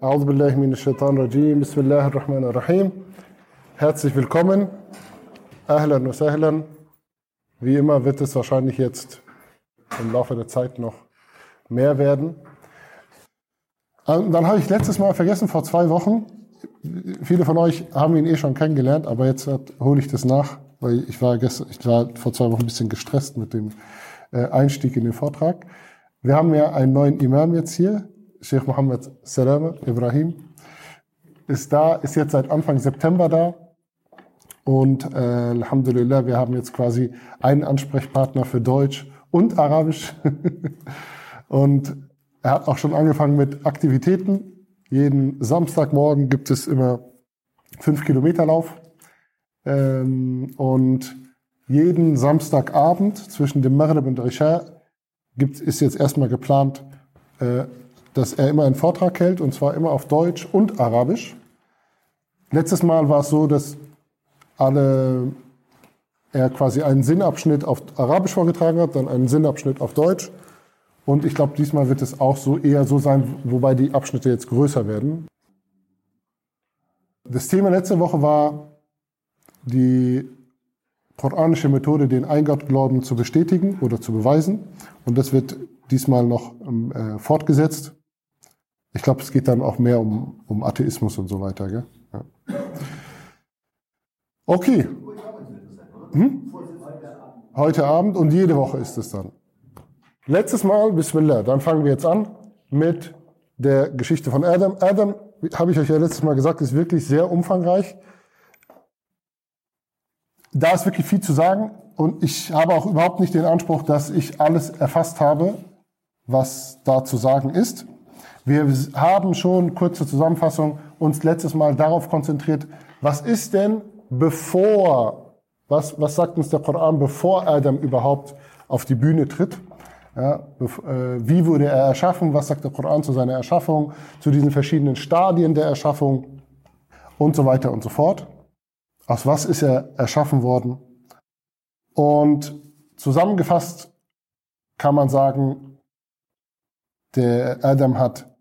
A'udhu billahi shaitan rajim. Bismillahir Herzlich willkommen. Ahlan wa sahlan. Wie immer wird es wahrscheinlich jetzt im Laufe der Zeit noch mehr werden. Äh, dann habe ich letztes Mal vergessen, vor zwei Wochen, viele von euch haben ihn eh schon kennengelernt, aber jetzt äh, hole ich das nach, weil ich war, gestern, ich war vor zwei Wochen ein bisschen gestresst mit dem äh, Einstieg in den Vortrag. Wir haben ja einen neuen Imam jetzt hier, Sheikh Mohammed Salama Ibrahim, ist da, ist jetzt seit Anfang September da. Und äh, Alhamdulillah, wir haben jetzt quasi einen Ansprechpartner für Deutsch und Arabisch. und er hat auch schon angefangen mit Aktivitäten. Jeden Samstagmorgen gibt es immer fünf Kilometer Lauf. Ähm, und jeden Samstagabend zwischen dem Maghrib und Isha gibt, ist jetzt erstmal geplant, äh, dass er immer einen Vortrag hält, und zwar immer auf Deutsch und Arabisch. Letztes Mal war es so, dass alle er quasi einen Sinnabschnitt auf Arabisch vorgetragen hat, dann einen Sinnabschnitt auf Deutsch. Und ich glaube, diesmal wird es auch so eher so sein, wobei die Abschnitte jetzt größer werden. Das Thema letzte Woche war die koranische Methode, den Eingottglauben zu bestätigen oder zu beweisen. Und das wird diesmal noch ähm, äh, fortgesetzt. Ich glaube, es geht dann auch mehr um, um Atheismus und so weiter. Gell? Ja. Okay. Hm? Heute Abend und jede Woche ist es dann. Letztes Mal, Bismillah, dann fangen wir jetzt an mit der Geschichte von Adam. Adam, habe ich euch ja letztes Mal gesagt, ist wirklich sehr umfangreich. Da ist wirklich viel zu sagen und ich habe auch überhaupt nicht den Anspruch, dass ich alles erfasst habe, was da zu sagen ist. Wir haben schon, kurze Zusammenfassung, uns letztes Mal darauf konzentriert, was ist denn bevor, was, was sagt uns der Koran, bevor Adam überhaupt auf die Bühne tritt? Ja, äh, wie wurde er erschaffen? Was sagt der Koran zu seiner Erschaffung? Zu diesen verschiedenen Stadien der Erschaffung und so weiter und so fort. Aus was ist er erschaffen worden? Und zusammengefasst kann man sagen, der Adam hat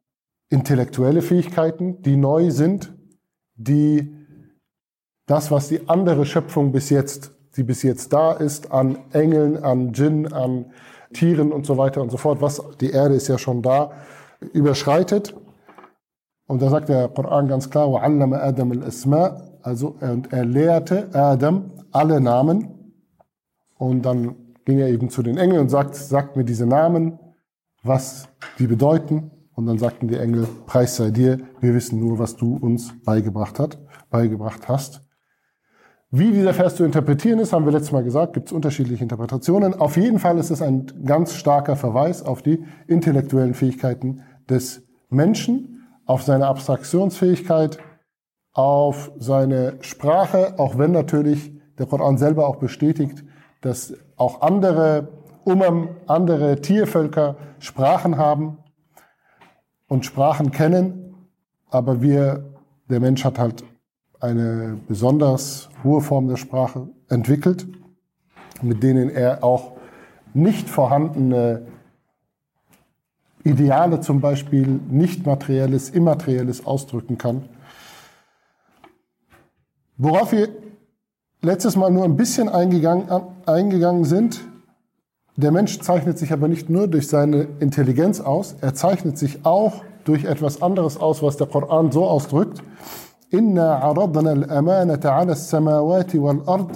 intellektuelle Fähigkeiten, die neu sind, die das, was die andere Schöpfung bis jetzt, die bis jetzt da ist, an Engeln, an Djinn, an Tieren und so weiter und so fort, was die Erde ist ja schon da, überschreitet. Und da sagt der Koran ganz klar, وَعَلَّمَ Adam al-Asma, also er, und er lehrte Adam alle Namen. Und dann ging er eben zu den Engeln und sagt, sagt mir diese Namen, was die bedeuten. Und dann sagten die Engel, Preis sei dir, wir wissen nur, was du uns beigebracht, hat, beigebracht hast. Wie dieser Vers zu interpretieren ist, haben wir letztes Mal gesagt, gibt es unterschiedliche Interpretationen. Auf jeden Fall ist es ein ganz starker Verweis auf die intellektuellen Fähigkeiten des Menschen, auf seine Abstraktionsfähigkeit, auf seine Sprache, auch wenn natürlich der Koran selber auch bestätigt, dass auch andere Umam, andere Tiervölker Sprachen haben und Sprachen kennen, aber wir, der Mensch hat halt eine besonders hohe Form der Sprache entwickelt, mit denen er auch nicht vorhandene Ideale zum Beispiel, nicht materielles, immaterielles ausdrücken kann. Worauf wir letztes Mal nur ein bisschen eingegangen, eingegangen sind, der Mensch zeichnet sich aber nicht nur durch seine Intelligenz aus, er zeichnet sich auch durch etwas anderes aus, was der Koran so ausdrückt. إنا عرضنا الأمانة على السماوات والأرض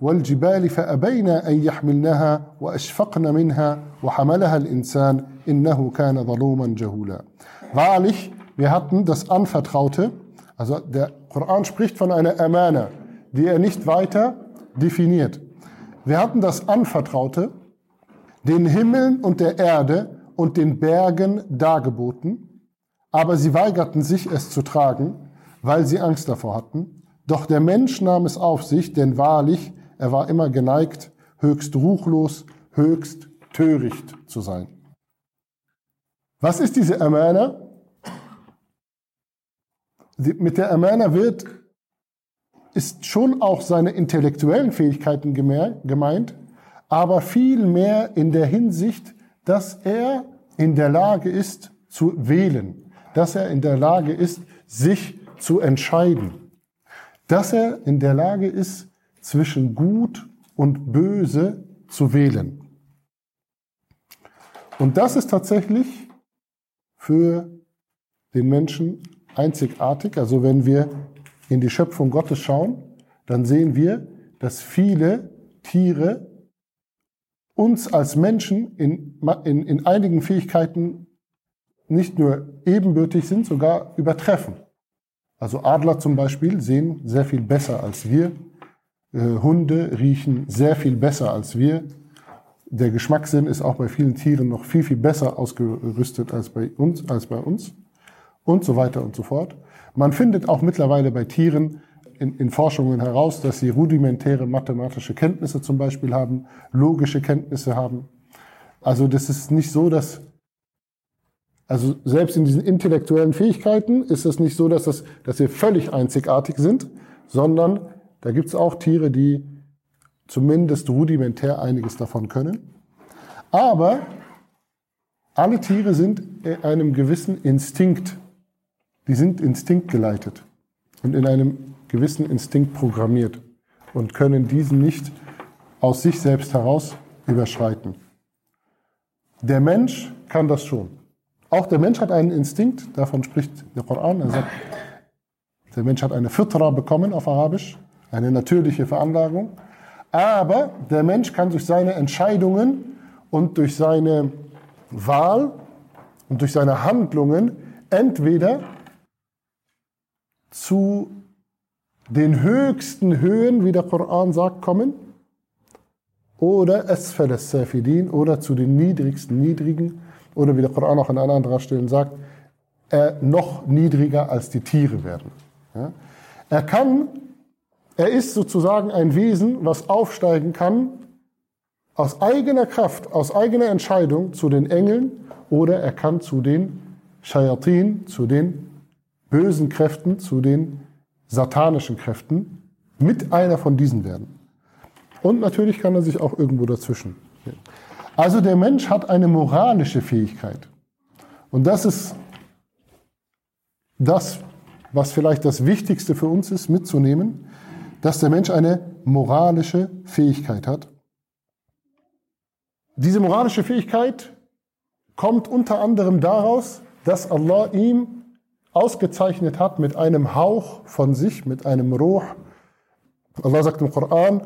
والجبال فأبينا أن يحملنها وأشفقن منها وحملها الإنسان إنه كان ظلوما جهولا. Wahrlich, wir hatten das Anvertraute, also der Koran spricht von einer Amana, die er nicht weiter definiert. Wir hatten das Anvertraute, den Himmeln und der Erde und den Bergen dargeboten, aber sie weigerten sich, es zu tragen, weil sie Angst davor hatten. Doch der Mensch nahm es auf sich, denn wahrlich, er war immer geneigt, höchst ruchlos, höchst töricht zu sein. Was ist diese Amana? Mit der Amana wird, ist schon auch seine intellektuellen Fähigkeiten gemeint, aber viel mehr in der Hinsicht, dass er in der Lage ist zu wählen, dass er in der Lage ist, sich zu entscheiden. Dass er in der Lage ist, zwischen Gut und Böse zu wählen. Und das ist tatsächlich für den Menschen einzigartig. Also wenn wir in die Schöpfung Gottes schauen, dann sehen wir, dass viele Tiere uns als Menschen in, in, in einigen Fähigkeiten nicht nur ebenbürtig sind, sogar übertreffen. Also Adler zum Beispiel sehen sehr viel besser als wir. Äh, Hunde riechen sehr viel besser als wir. Der Geschmackssinn ist auch bei vielen Tieren noch viel, viel besser ausgerüstet als bei uns, als bei uns. Und so weiter und so fort. Man findet auch mittlerweile bei Tieren in, in Forschungen heraus, dass sie rudimentäre mathematische Kenntnisse zum Beispiel haben, logische Kenntnisse haben. Also das ist nicht so, dass also selbst in diesen intellektuellen Fähigkeiten ist es nicht so, dass, das, dass wir völlig einzigartig sind, sondern da gibt es auch Tiere, die zumindest rudimentär einiges davon können. Aber alle Tiere sind in einem gewissen Instinkt, die sind instinktgeleitet und in einem gewissen Instinkt programmiert und können diesen nicht aus sich selbst heraus überschreiten. Der Mensch kann das schon. Auch der Mensch hat einen Instinkt, davon spricht der Koran. Er sagt, der Mensch hat eine Fitra bekommen auf Arabisch, eine natürliche Veranlagung. Aber der Mensch kann durch seine Entscheidungen und durch seine Wahl und durch seine Handlungen entweder zu den höchsten Höhen, wie der Koran sagt, kommen, oder Asfal Safidin, oder zu den niedrigsten Niedrigen, oder wie der Koran auch an anderer Stelle sagt, äh, noch niedriger als die Tiere werden. Ja? Er kann, er ist sozusagen ein Wesen, was aufsteigen kann aus eigener Kraft, aus eigener Entscheidung zu den Engeln, oder er kann zu den Shayatin, zu den bösen Kräften, zu den satanischen Kräften mit einer von diesen werden. Und natürlich kann er sich auch irgendwo dazwischen. Also der Mensch hat eine moralische Fähigkeit. Und das ist das, was vielleicht das Wichtigste für uns ist, mitzunehmen, dass der Mensch eine moralische Fähigkeit hat. Diese moralische Fähigkeit kommt unter anderem daraus, dass Allah ihm ausgezeichnet hat mit einem Hauch von sich, mit einem Ruh. Allah sagt im Koran,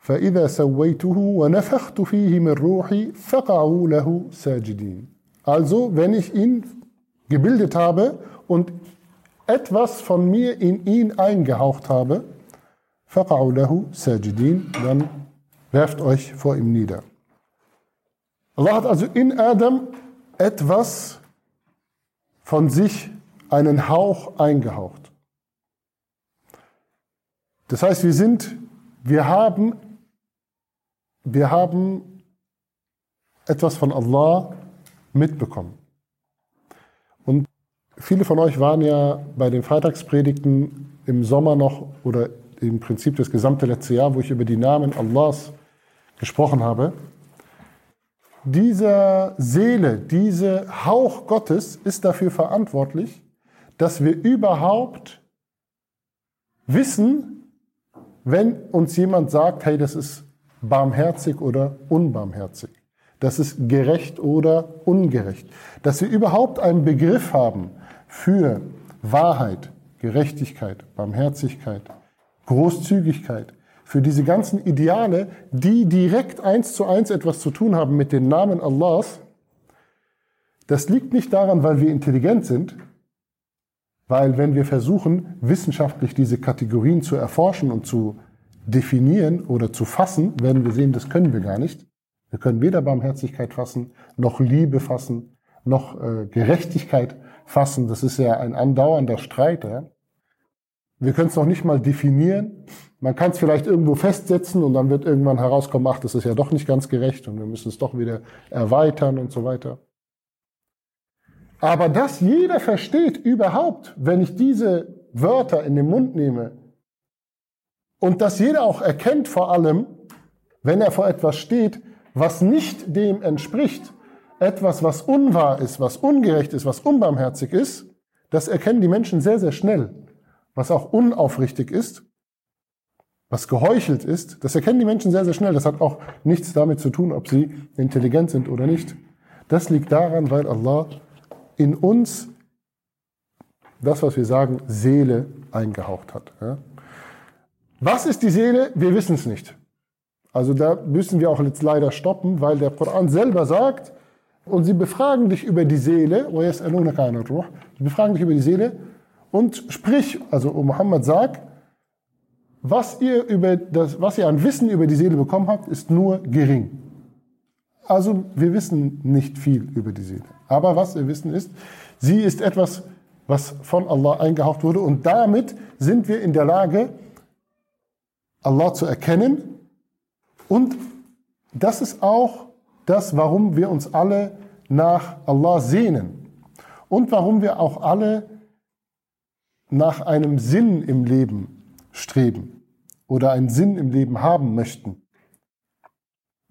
فإذا سويته ونفخت فيه من روحي فقعوا له ساجدين. Also, wenn ich ihn gebildet habe und etwas von mir in ihn eingehaucht habe, فقعوا له ساجدين, dann werft euch vor ihm nieder. Allah hat also in Adam etwas von sich einen Hauch eingehaucht. Das heißt, wir sind, wir haben, wir haben etwas von Allah mitbekommen. Und viele von euch waren ja bei den Freitagspredigten im Sommer noch oder im Prinzip das gesamte letzte Jahr, wo ich über die Namen Allahs gesprochen habe dieser Seele, dieser Hauch Gottes ist dafür verantwortlich, dass wir überhaupt wissen, wenn uns jemand sagt, hey, das ist barmherzig oder unbarmherzig, das ist gerecht oder ungerecht, dass wir überhaupt einen Begriff haben für Wahrheit, Gerechtigkeit, Barmherzigkeit, Großzügigkeit, für diese ganzen Ideale, die direkt eins zu eins etwas zu tun haben mit den Namen Allahs, das liegt nicht daran, weil wir intelligent sind, weil wenn wir versuchen, wissenschaftlich diese Kategorien zu erforschen und zu definieren oder zu fassen, werden wir sehen, das können wir gar nicht. Wir können weder Barmherzigkeit fassen, noch Liebe fassen, noch äh, Gerechtigkeit fassen. Das ist ja ein andauernder Streit. Ja? Wir können es noch nicht mal definieren. Man kann es vielleicht irgendwo festsetzen und dann wird irgendwann herauskommen, ach, das ist ja doch nicht ganz gerecht und wir müssen es doch wieder erweitern und so weiter. Aber dass jeder versteht überhaupt, wenn ich diese Wörter in den Mund nehme und dass jeder auch erkennt vor allem, wenn er vor etwas steht, was nicht dem entspricht, etwas, was unwahr ist, was ungerecht ist, was unbarmherzig ist, das erkennen die Menschen sehr, sehr schnell. Was auch unaufrichtig ist, was geheuchelt ist, das erkennen die Menschen sehr, sehr schnell. Das hat auch nichts damit zu tun, ob sie intelligent sind oder nicht. Das liegt daran, weil Allah in uns das, was wir sagen, Seele eingehaucht hat. Was ist die Seele? Wir wissen es nicht. Also da müssen wir auch jetzt leider stoppen, weil der Koran selber sagt, und sie befragen dich über die Seele, sie befragen dich über die Seele und sprich, also O Muhammad sagt, was ihr, über das, was ihr an Wissen über die Seele bekommen habt, ist nur gering. Also wir wissen nicht viel über die Seele. Aber was wir wissen ist, sie ist etwas, was von Allah eingehaucht wurde und damit sind wir in der Lage, Allah zu erkennen und das ist auch das, warum wir uns alle nach Allah sehnen und warum wir auch alle nach einem Sinn im Leben streben oder einen Sinn im Leben haben möchten.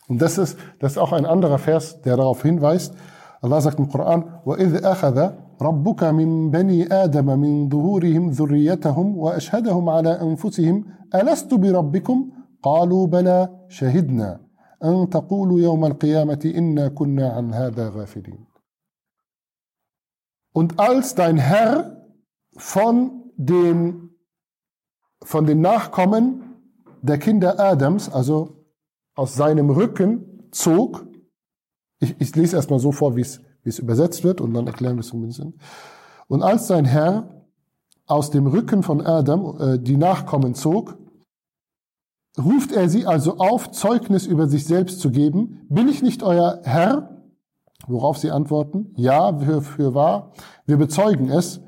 Und das ist, das ist auch ein anderer Vers, der darauf hinweist. Allah sagt im Koran, وَإِذْ أَخَذَ رَبُّكَ مِنْ بَنِي آدَمَ مِنْ ظُهُورِهِمْ ذُرِّيَّتَهُمْ وَأَشْهَدَهُمْ عَلَى أَنفُسِهِمْ أَلَسْتُ بِرَبِّكُمْ قَالُوا بَلَى شَهِدْنَا أن تقولوا يوم القيامة إنا كنا عن هذا غافلين. Und als dein Herr von den, von den Nachkommen der Kinder Adams, also aus seinem Rücken, zog, ich, ich lese erstmal so vor, wie es, wie es übersetzt wird, und dann erklären wir es bisschen. Und als sein Herr aus dem Rücken von Adam äh, die Nachkommen zog, ruft er sie also auf, Zeugnis über sich selbst zu geben. Bin ich nicht euer Herr? Worauf sie antworten, ja, für, für wahr, wir bezeugen es.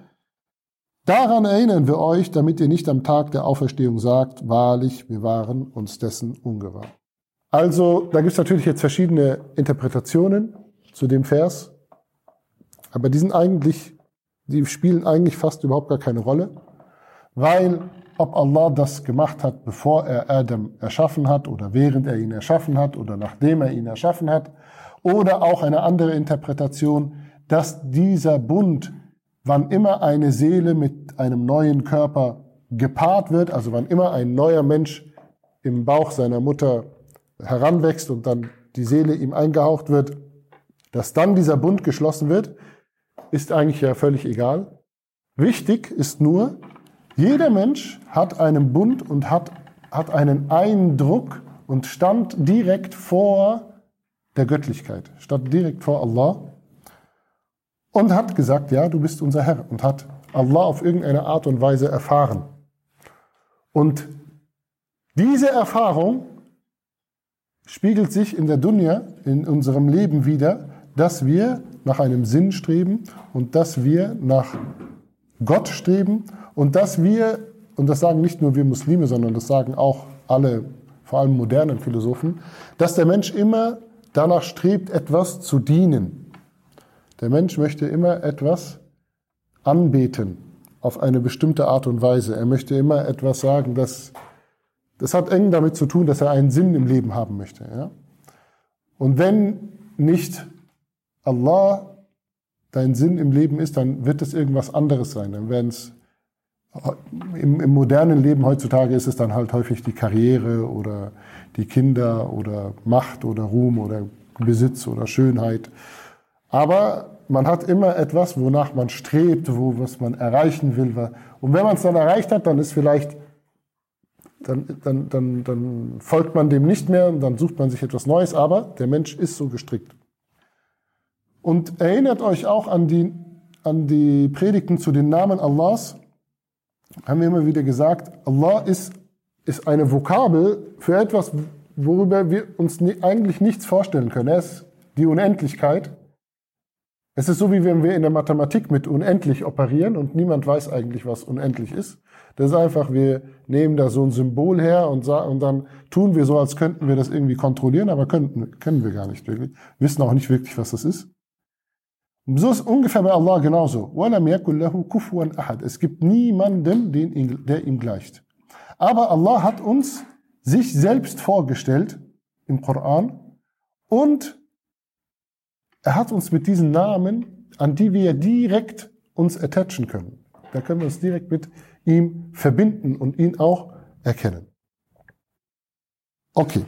Daran erinnern wir euch, damit ihr nicht am Tag der Auferstehung sagt, wahrlich, wir waren uns dessen ungewahr. Also, da gibt es natürlich jetzt verschiedene Interpretationen zu dem Vers, aber die sind eigentlich, die spielen eigentlich fast überhaupt gar keine Rolle, weil ob Allah das gemacht hat, bevor er Adam erschaffen hat oder während er ihn erschaffen hat oder nachdem er ihn erschaffen hat. Oder auch eine andere Interpretation, dass dieser Bund, wann immer eine Seele mit einem neuen Körper gepaart wird, also wann immer ein neuer Mensch im Bauch seiner Mutter heranwächst und dann die Seele ihm eingehaucht wird, dass dann dieser Bund geschlossen wird, ist eigentlich ja völlig egal. Wichtig ist nur, jeder Mensch hat einen Bund und hat, hat einen Eindruck und stand direkt vor der Göttlichkeit, stand direkt vor Allah und hat gesagt, ja, du bist unser Herr und hat Allah auf irgendeine Art und Weise erfahren. Und diese Erfahrung spiegelt sich in der Dunya, in unserem Leben wieder, dass wir nach einem Sinn streben und dass wir nach Gott streben und dass wir, und das sagen nicht nur wir Muslime, sondern das sagen auch alle, vor allem modernen Philosophen, dass der Mensch immer danach strebt, etwas zu dienen. Der Mensch möchte immer etwas anbeten auf eine bestimmte Art und Weise. Er möchte immer etwas sagen, das, das hat eng damit zu tun, dass er einen Sinn im Leben haben möchte. Ja? Und wenn nicht Allah dein Sinn im Leben ist, dann wird es irgendwas anderes sein. Dann werden es im, Im, modernen Leben heutzutage ist es dann halt häufig die Karriere oder die Kinder oder Macht oder Ruhm oder Besitz oder Schönheit. Aber man hat immer etwas, wonach man strebt, wo was man erreichen will. Und wenn man es dann erreicht hat, dann ist vielleicht, dann, dann, dann, dann folgt man dem nicht mehr und dann sucht man sich etwas Neues. Aber der Mensch ist so gestrickt. Und erinnert euch auch an die, an die Predigten zu den Namen Allahs haben wir immer wieder gesagt, Allah ist, ist eine Vokabel für etwas, worüber wir uns eigentlich nichts vorstellen können. Er ist die Unendlichkeit. Es ist so, wie wenn wir in der Mathematik mit unendlich operieren und niemand weiß eigentlich, was unendlich ist. Das ist einfach, wir nehmen da so ein Symbol her und, und dann tun wir so, als könnten wir das irgendwie kontrollieren, aber können, können wir gar nicht wirklich. Wissen auch nicht wirklich, was das ist. So ist ungefähr bei Allah genauso. Es gibt niemanden, der ihm gleicht. Aber Allah hat uns sich selbst vorgestellt im Koran und er hat uns mit diesen Namen, an die wir direkt uns attachen können. Da können wir uns direkt mit ihm verbinden und ihn auch erkennen. Okay.